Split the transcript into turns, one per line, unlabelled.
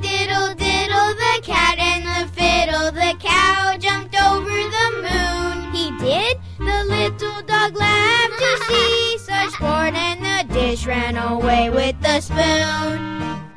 diddle diddle, the cat and the fiddle, the cow jumped over the moon. He did? The little dog laughed to see such sport, and the dish ran away with the spoon.